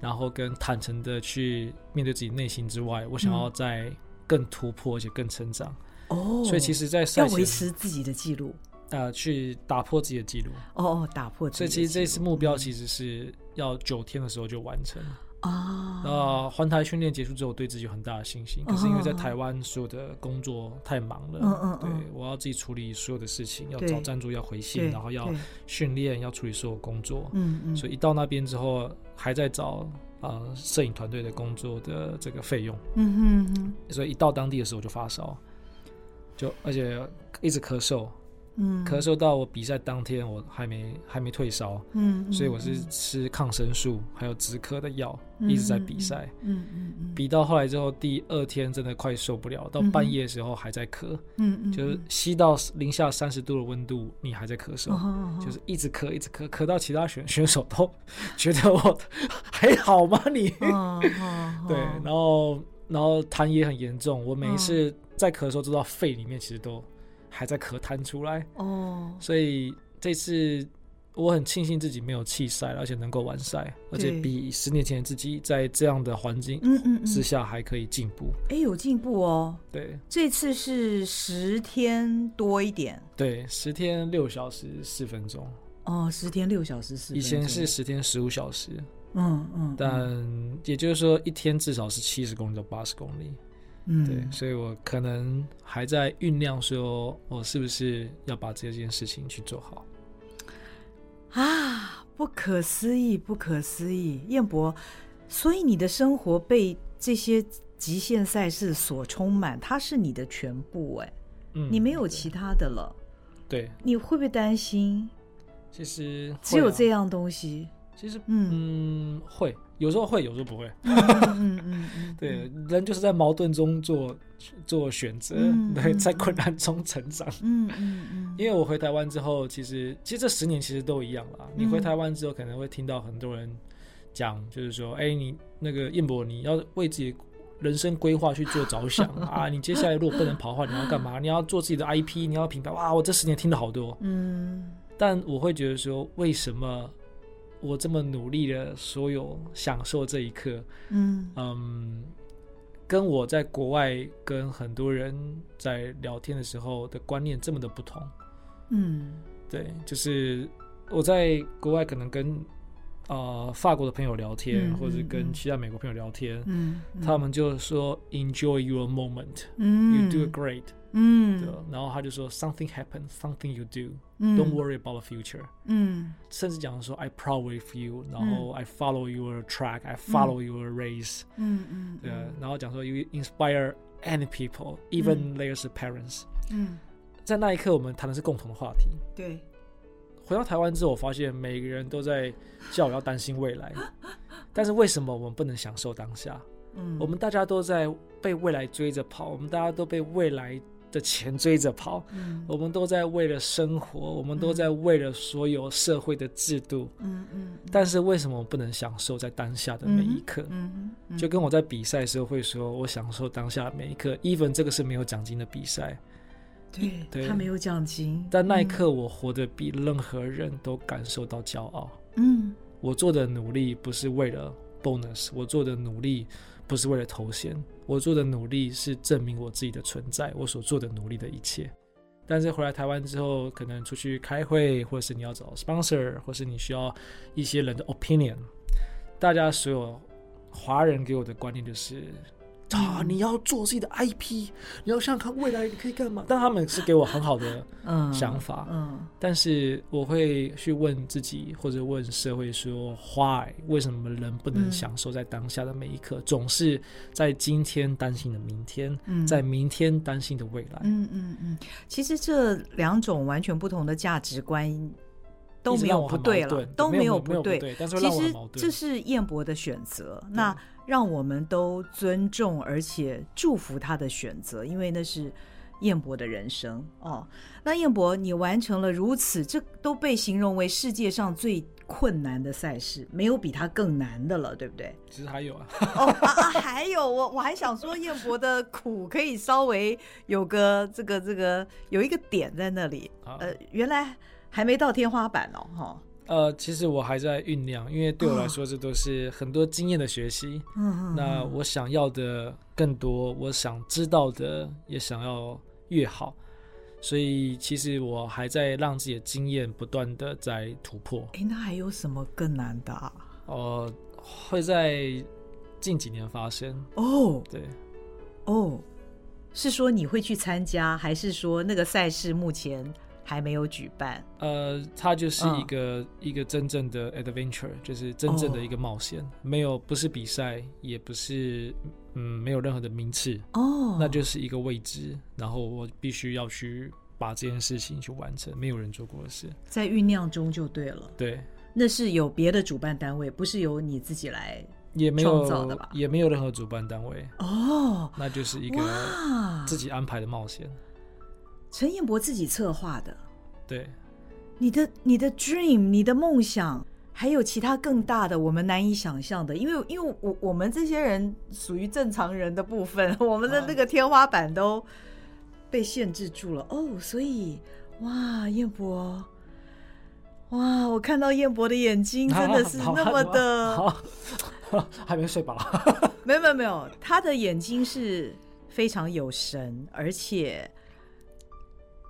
然后跟坦诚的去面对自己内心之外，我想要再更突破，而且更成长。哦，所以其实，在要维持自己的记录，呃，去打破自己的记录。哦哦，打破自己的。所以其实这次目标其实是要九天的时候就完成。啊，那环台训练结束之后，对自己有很大的信心。可是因为在台湾所有的工作太忙了，嗯嗯，对，我要自己处理所有的事情，要找赞助，要回信，然后要训练，要处理所有工作。嗯嗯，所以一到那边之后，还在找啊摄影团队的工作的这个费用。嗯哼，所以一到当地的时候就发烧，就而且一直咳嗽。嗯，咳嗽到我比赛当天，我还没还没退烧，嗯，所以我是吃抗生素还有止咳的药，一直在比赛，嗯嗯嗯，比到后来之后，第二天真的快受不了，到半夜的时候还在咳，嗯嗯，就是吸到零下三十度的温度，你还在咳嗽，就是一直咳一直咳，咳到其他选选手都觉得我 还好吗？你，对，然后然后痰也很严重，我每一次在咳的时候，知道肺里面其实都。还在咳痰出来哦，所以这次我很庆幸自己没有弃赛，而且能够完赛，而且比十年前的自己在这样的环境之下还可以进步。哎，有进步哦。对，这次是十天多一点。对，十天六小时四分钟。哦，十天六小时四分钟。以前是十天十五小时。嗯嗯，但也就是说，一天至少是七十公里到八十公里。嗯，对，所以我可能还在酝酿，说我是不是要把这件事情去做好。啊，不可思议，不可思议，彦博，所以你的生活被这些极限赛事所充满，它是你的全部，哎，嗯，你没有其他的了。对，你会不会担心？其实、啊、只有这样东西。其实，嗯，会有时候会，有时候不会。嗯嗯嗯对，人就是在矛盾中做做选择，对，在困难中成长。嗯嗯嗯。因为我回台湾之后，其实其实这十年其实都一样啦。你回台湾之后，可能会听到很多人讲，就是说，哎，你那个彦博，你要为自己人生规划去做着想 啊。你接下来如果不能跑的话，你要干嘛？你要做自己的 IP，你要品牌。哇，我这十年听了好多。嗯。但我会觉得说，为什么？我这么努力的所有享受这一刻，嗯。嗯，跟我在国外跟很多人在聊天的时候的观念这么的不同，嗯，对，就是我在国外可能跟呃法国的朋友聊天，嗯、或者跟其他美国朋友聊天，嗯，嗯。他们就说 Enjoy your moment，嗯，You do it great。嗯，对，然后他就说，something happens, something you do, don't worry about the future。嗯，甚至讲说，I proud with you，然后 I follow your track, I follow your race。嗯嗯，对，然后讲说，you inspire any people, even their parents。嗯，在那一刻，我们谈的是共同的话题。对，回到台湾之后，我发现每个人都在叫我要担心未来，但是为什么我们不能享受当下？嗯，我们大家都在被未来追着跑，我们大家都被未来。的钱追着跑，嗯，我们都在为了生活，我们都在为了所有社会的制度，嗯嗯。但是为什么我不能享受在当下的每一刻？嗯，就跟我在比赛的时候会说，我享受当下的每一刻。even 这个是没有奖金的比赛，对，对，他没有奖金，但那一刻我活得比任何人都感受到骄傲。嗯，我做的努力不是为了 bonus，我做的努力不是为了头衔。我做的努力是证明我自己的存在，我所做的努力的一切。但是回来台湾之后，可能出去开会，或者是你要找 sponsor，或是你需要一些人的 opinion，大家所有华人给我的观念就是。啊！你要做自己的 IP，你要想想看未来你可以干嘛？但他们是给我很好的 想法，嗯，嗯，但是我会去问自己或者问社会说：Why？为什么人不能享受在当下的每一刻？嗯、总是在今天担心的明天，嗯、在明天担心的未来。嗯嗯嗯。其实这两种完全不同的价值观都没有不对了，都没有不对。但是其实这是燕博的选择。那。让我们都尊重而且祝福他的选择，因为那是燕博的人生哦。那燕博，你完成了如此，这都被形容为世界上最困难的赛事，没有比他更难的了，对不对？其实还有啊，哦啊啊，还有我我还想说，燕博的苦可以稍微有个这个这个有一个点在那里，呃，原来还没到天花板哦，哈。呃，其实我还在酝酿，因为对我来说，这都是很多经验的学习。嗯、哦、那我想要的更多，我想知道的也想要越好，所以其实我还在让自己的经验不断的在突破。哎，那还有什么更难的啊？呃，会在近几年发生。哦，对，哦，是说你会去参加，还是说那个赛事目前？还没有举办，呃，它就是一个、哦、一个真正的 adventure，就是真正的一个冒险，哦、没有不是比赛，也不是嗯，没有任何的名次哦，那就是一个未知，然后我必须要去把这件事情去完成，没有人做过的事，在酝酿中就对了，对，那是有别的主办单位，不是由你自己来创造的吧？也没有，也没有任何主办单位。哦，那就是一个自己安排的冒险。陈彦博自己策划的，对，你的你的 dream，你的梦想，还有其他更大的，我们难以想象的，因为因为我我们这些人属于正常人的部分，我们的那个天花板都被限制住了。哦，所以哇，彦博，哇，我看到彦博的眼睛真的是那么的，还没睡饱，没有没有没有，他的眼睛是非常有神，而且。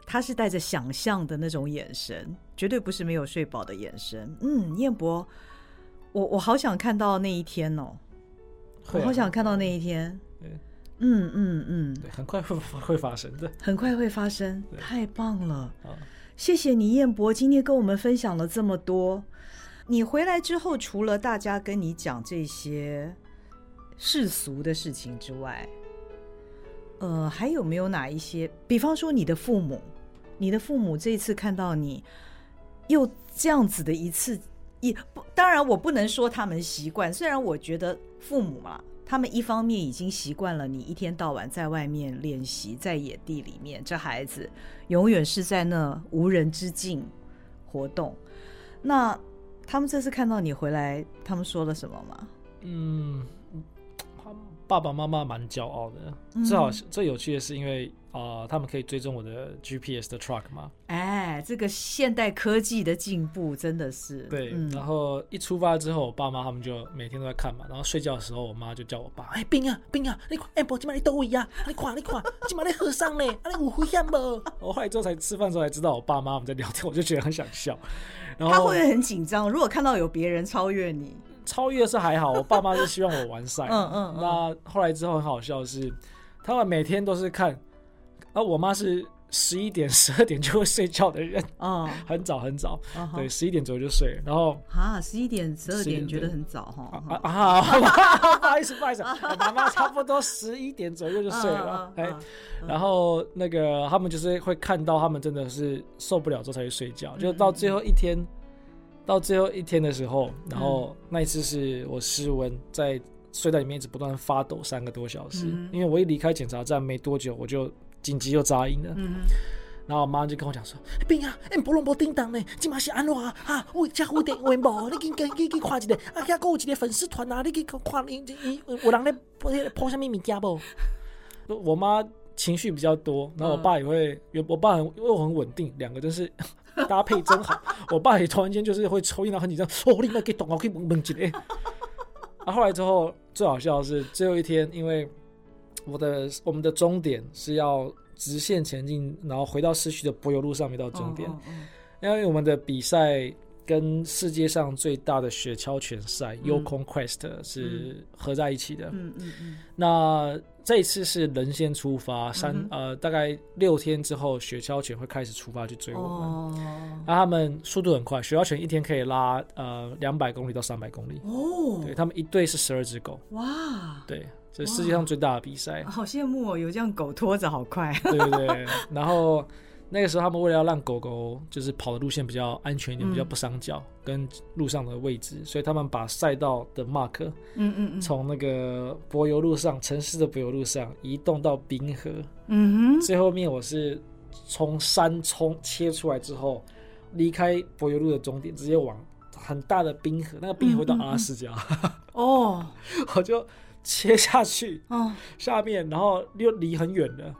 他是带着想象的那种眼神，绝对不是没有睡饱的眼神。嗯，燕博，我我好想看到那一天哦，我好想看到那一天。嗯嗯嗯，对，很快会会发生的，很快会发生，太棒了！谢谢你，彦博，今天跟我们分享了这么多。你回来之后，除了大家跟你讲这些世俗的事情之外，呃，还有没有哪一些？比方说，你的父母，你的父母这一次看到你又这样子的一次，也不，当然我不能说他们习惯，虽然我觉得父母嘛。他们一方面已经习惯了你一天到晚在外面练习，在野地里面，这孩子永远是在那无人之境活动。那他们这次看到你回来，他们说了什么吗？嗯，他爸爸妈妈蛮骄傲的。最好最有趣的是，因为。啊、呃，他们可以追踪我的 GPS 的 truck 吗？哎，这个现代科技的进步真的是对。嗯、然后一出发之后，我爸妈他们就每天都在看嘛。然后睡觉的时候，我妈就叫我爸：“哎，冰啊，冰啊，你看，哎，宝，今晚你到位呀？你看，你看，今晚你喝上嘞？啊，你有危险不？” 我后来之后才吃饭的时候才知道，我爸妈我们在聊天，我就觉得很想笑。然后他会很紧张，如果看到有别人超越你，超越是还好，我爸妈是希望我完赛。嗯嗯。那后来之后很好笑的是，他们每天都是看。啊，我妈是十一点、十二点就会睡觉的人，哦，很早很早，对，十一点左右就睡。然后啊，十一点、十二点觉得很早哈。啊啊，不好意思，不好意思，我妈妈差不多十一点左右就睡了。哎，然后那个他们就是会看到，他们真的是受不了之后才去睡觉。就到最后一天，到最后一天的时候，然后那一次是我失温，在睡袋里面一直不断发抖三个多小时，因为我一离开检查站没多久，我就。紧急又杂音了，嗯、然后我妈就跟我讲说：“冰啊，哎，不能不叮当呢，今嘛是安怎啊？哈，我加蝴蝶为毛？你去去去看一下，啊，遐还有一个粉丝团啊，你去看，你你有人咧抛什么物件不？”我妈情绪比较多，然后我爸也会，嗯、我爸很又很稳定，两个真是 搭配真好。我爸也突然间就是会抽烟，然后很紧张，哦，你那给懂啊，可以懵懵起来。啊，后来之后最好笑的是最后一天，因为。我的我们的终点是要直线前进，然后回到市区的柏油路上面到终点。因为我们的比赛跟世界上最大的雪橇拳赛 Yukon Quest 是合在一起的。嗯嗯嗯。那这一次是人先出发，三呃大概六天之后，雪橇犬会开始出发去追我们。哦。那他们速度很快，雪橇犬一天可以拉呃两百公里到三百公里。哦。对，他们一队是十二只狗。哇。对。这世界上最大的比赛，好羡慕哦！有这样狗拖着好快，对对对。然后那个时候他们为了要让狗狗就是跑的路线比较安全一点，嗯、比较不伤脚，跟路上的位置，所以他们把赛道的 mark，嗯嗯嗯，从那个柏油路上，城市的柏油路上移动到冰河。嗯哼。最后面我是从山冲切出来之后，离开柏油路的终点，直接往很大的冰河，那个冰河会到阿拉斯加。哦，我就。切下去，下面，然后又离很远的，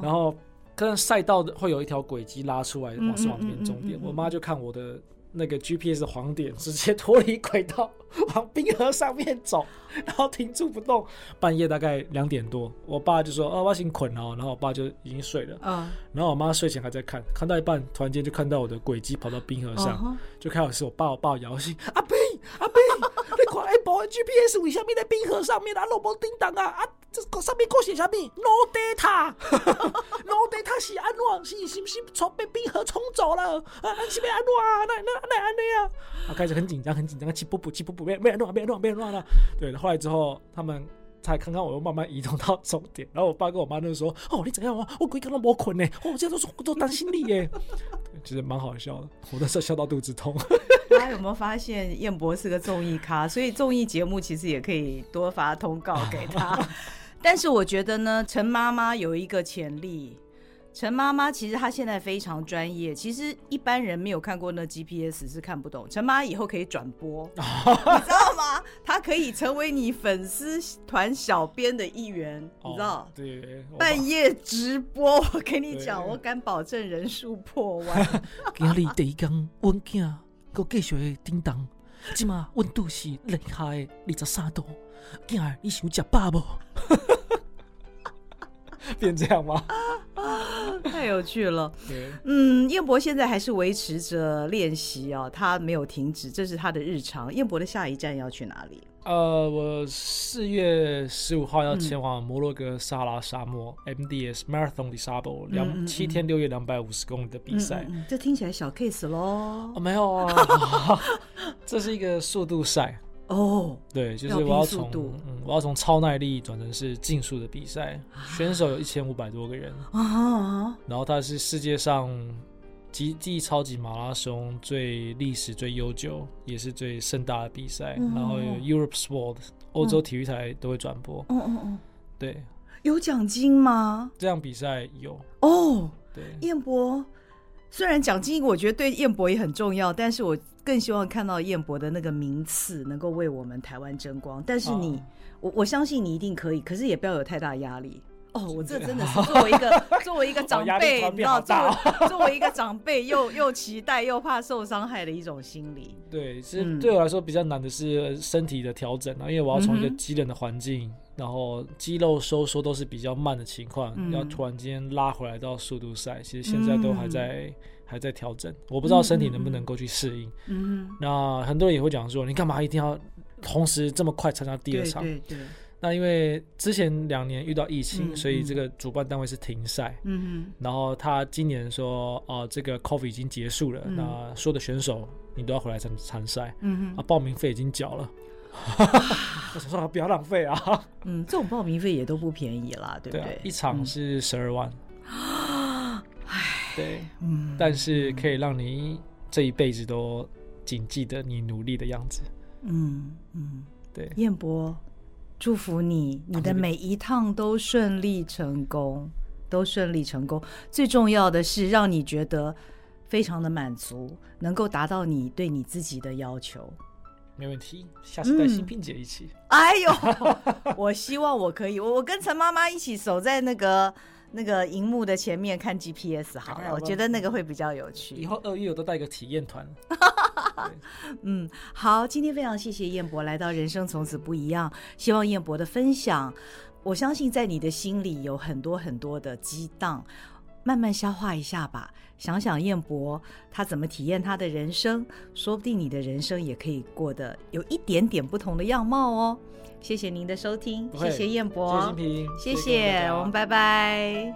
然后跟赛道的会有一条轨迹拉出来，往是往终点。我妈就看我的那个 GPS 黄点，直接脱离轨道，往冰河上面走，然后停住不动。半夜大概两点多，我爸就说：“哦，我先捆哦。”然后我爸就已经睡了。然后我妈睡前还在看，看到一半，突然间就看到我的轨迹跑到冰河上，就开始是我爸，我爸摇醒阿飞，阿飞。哎，保安 GPS 为什么在冰河上面啊？罗摩叮当啊啊！这上面搁写什么？No data，No data 是安怎？是是不是从被冰河冲走了？啊，是被安怎啊？那那那安怎啊？啊，开始很紧张，很紧张，起不不，起步步，没没安怎，没安怎，没安怎了。对，后来之后他们才看看我，又慢慢移动到终点。然后我爸跟我妈就说：“哦，你怎样啊？我鬼刚刚没困呢，哦，我现在都是我都担心你耶。”其实蛮好笑的，我那时候笑到肚子痛。大家有没有发现燕博是个综艺咖？所以综艺节目其实也可以多发通告给他。但是我觉得呢，陈妈妈有一个潜力。陈妈妈其实她现在非常专业，其实一般人没有看过那 GPS 是看不懂。陈妈以后可以转播，你知道吗？她可以成为你粉丝团小编的一员，你知道？对，半夜直播，我跟你讲，我敢保证人数破万。今日第一天，温囝搁继续的叮当，今嘛温度是零下的二十三度，囝儿你想食饱不？变这样吗？太有趣了。嗯，燕博现在还是维持着练习啊，他没有停止，这是他的日常。燕博的下一站要去哪里？呃，我四月十五号要前往摩洛哥撒哈拉沙漠 MDS Marathon des Sables 两七天六月两百五十公里的比赛。这听起来小 case 喽？哦，没有啊，这是一个速度赛。哦，对，就是我要从嗯，我要从超耐力转成是竞速的比赛，选手有一千五百多个人啊，然后它是世界上。极地超级马拉松最历史最悠久，也是最盛大的比赛。嗯、然后有 Europe Sport，欧洲体育台都会转播。嗯嗯嗯，对，有奖金吗？这样比赛有哦。对，燕博虽然奖金我觉得对燕博也很重要，但是我更希望看到燕博的那个名次能够为我们台湾争光。但是你，啊、我我相信你一定可以，可是也不要有太大压力。哦，我这真的是作为一个 作为一个长辈，你知道，作为作为一个长辈，又又期待又怕受伤害的一种心理。对，其实对我来说比较难的是身体的调整啊，因为我要从一个极冷的环境，然后肌肉收缩都是比较慢的情况，要突然间拉回来到速度赛，其实现在都还在还在调整，我不知道身体能不能够去适应。嗯，那很多人也会讲说，你干嘛一定要同时这么快参加第二场？对对。那因为之前两年遇到疫情，嗯、所以这个主办单位是停赛。嗯哼。然后他今年说，哦、呃，这个 COVID 已经结束了，嗯、那所有的选手你都要回来参参赛。嗯哼。啊，报名费已经缴了。我想说不要浪费啊。嗯，这种报名费也都不便宜啦，对不对？对啊、一场是十二万。唉。对。嗯。但是可以让你这一辈子都谨记得你努力的样子。嗯嗯。对。燕博。祝福你，你的每一趟都顺利成功，都顺利成功。最重要的是让你觉得非常的满足，能够达到你对你自己的要求。没问题，下次带新萍姐一起。嗯、哎呦，我希望我可以，我我跟陈妈妈一起守在那个。那个荧幕的前面看 GPS 好了，我觉得那个会比较有趣。以后二月我都带一个体验团。嗯，好，今天非常谢谢燕博来到《人生从此不一样》，希望燕博的分享，我相信在你的心里有很多很多的激荡，慢慢消化一下吧。想想燕博他怎么体验他的人生，说不定你的人生也可以过得有一点点不同的样貌哦。谢谢您的收听，谢谢彦博，谢谢，我们拜拜。